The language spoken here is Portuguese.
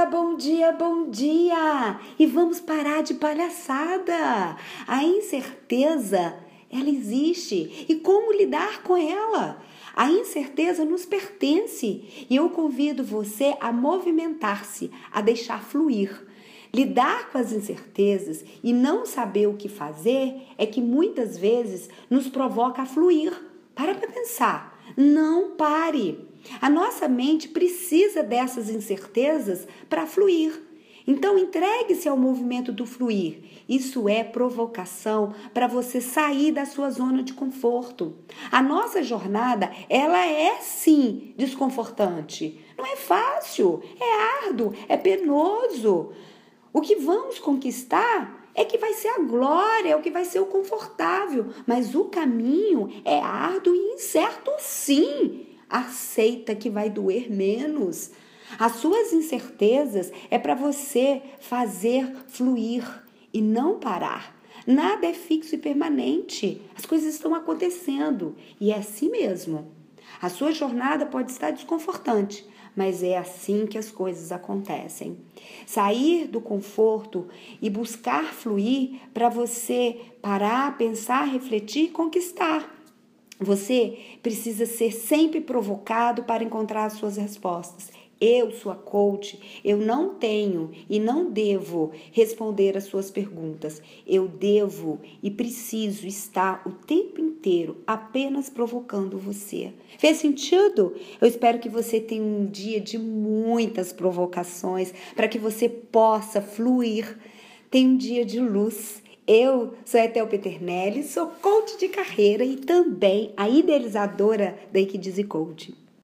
dia, bom dia, bom dia! E vamos parar de palhaçada. A incerteza, ela existe. E como lidar com ela? A incerteza nos pertence e eu convido você a movimentar-se, a deixar fluir. Lidar com as incertezas e não saber o que fazer é que muitas vezes nos provoca a fluir. Para para pensar. Não pare. A nossa mente precisa dessas incertezas para fluir. Então entregue-se ao movimento do fluir. Isso é provocação para você sair da sua zona de conforto. A nossa jornada, ela é sim desconfortante. Não é fácil, é árduo, é penoso. O que vamos conquistar é que vai ser a glória, é o que vai ser o confortável, mas o caminho é árduo e incerto sim. Aceita que vai doer menos. As suas incertezas é para você fazer fluir e não parar. Nada é fixo e permanente. As coisas estão acontecendo e é assim mesmo. A sua jornada pode estar desconfortante, mas é assim que as coisas acontecem. Sair do conforto e buscar fluir para você parar, pensar, refletir e conquistar. Você precisa ser sempre provocado para encontrar as suas respostas. Eu, sua coach, eu não tenho e não devo responder as suas perguntas. Eu devo e preciso estar o tempo inteiro apenas provocando você. Fez sentido? Eu espero que você tenha um dia de muitas provocações para que você possa fluir. Tenha um dia de luz. Eu sou Etel Peternelli, sou coach de carreira e também a idealizadora da Equidize Coaching.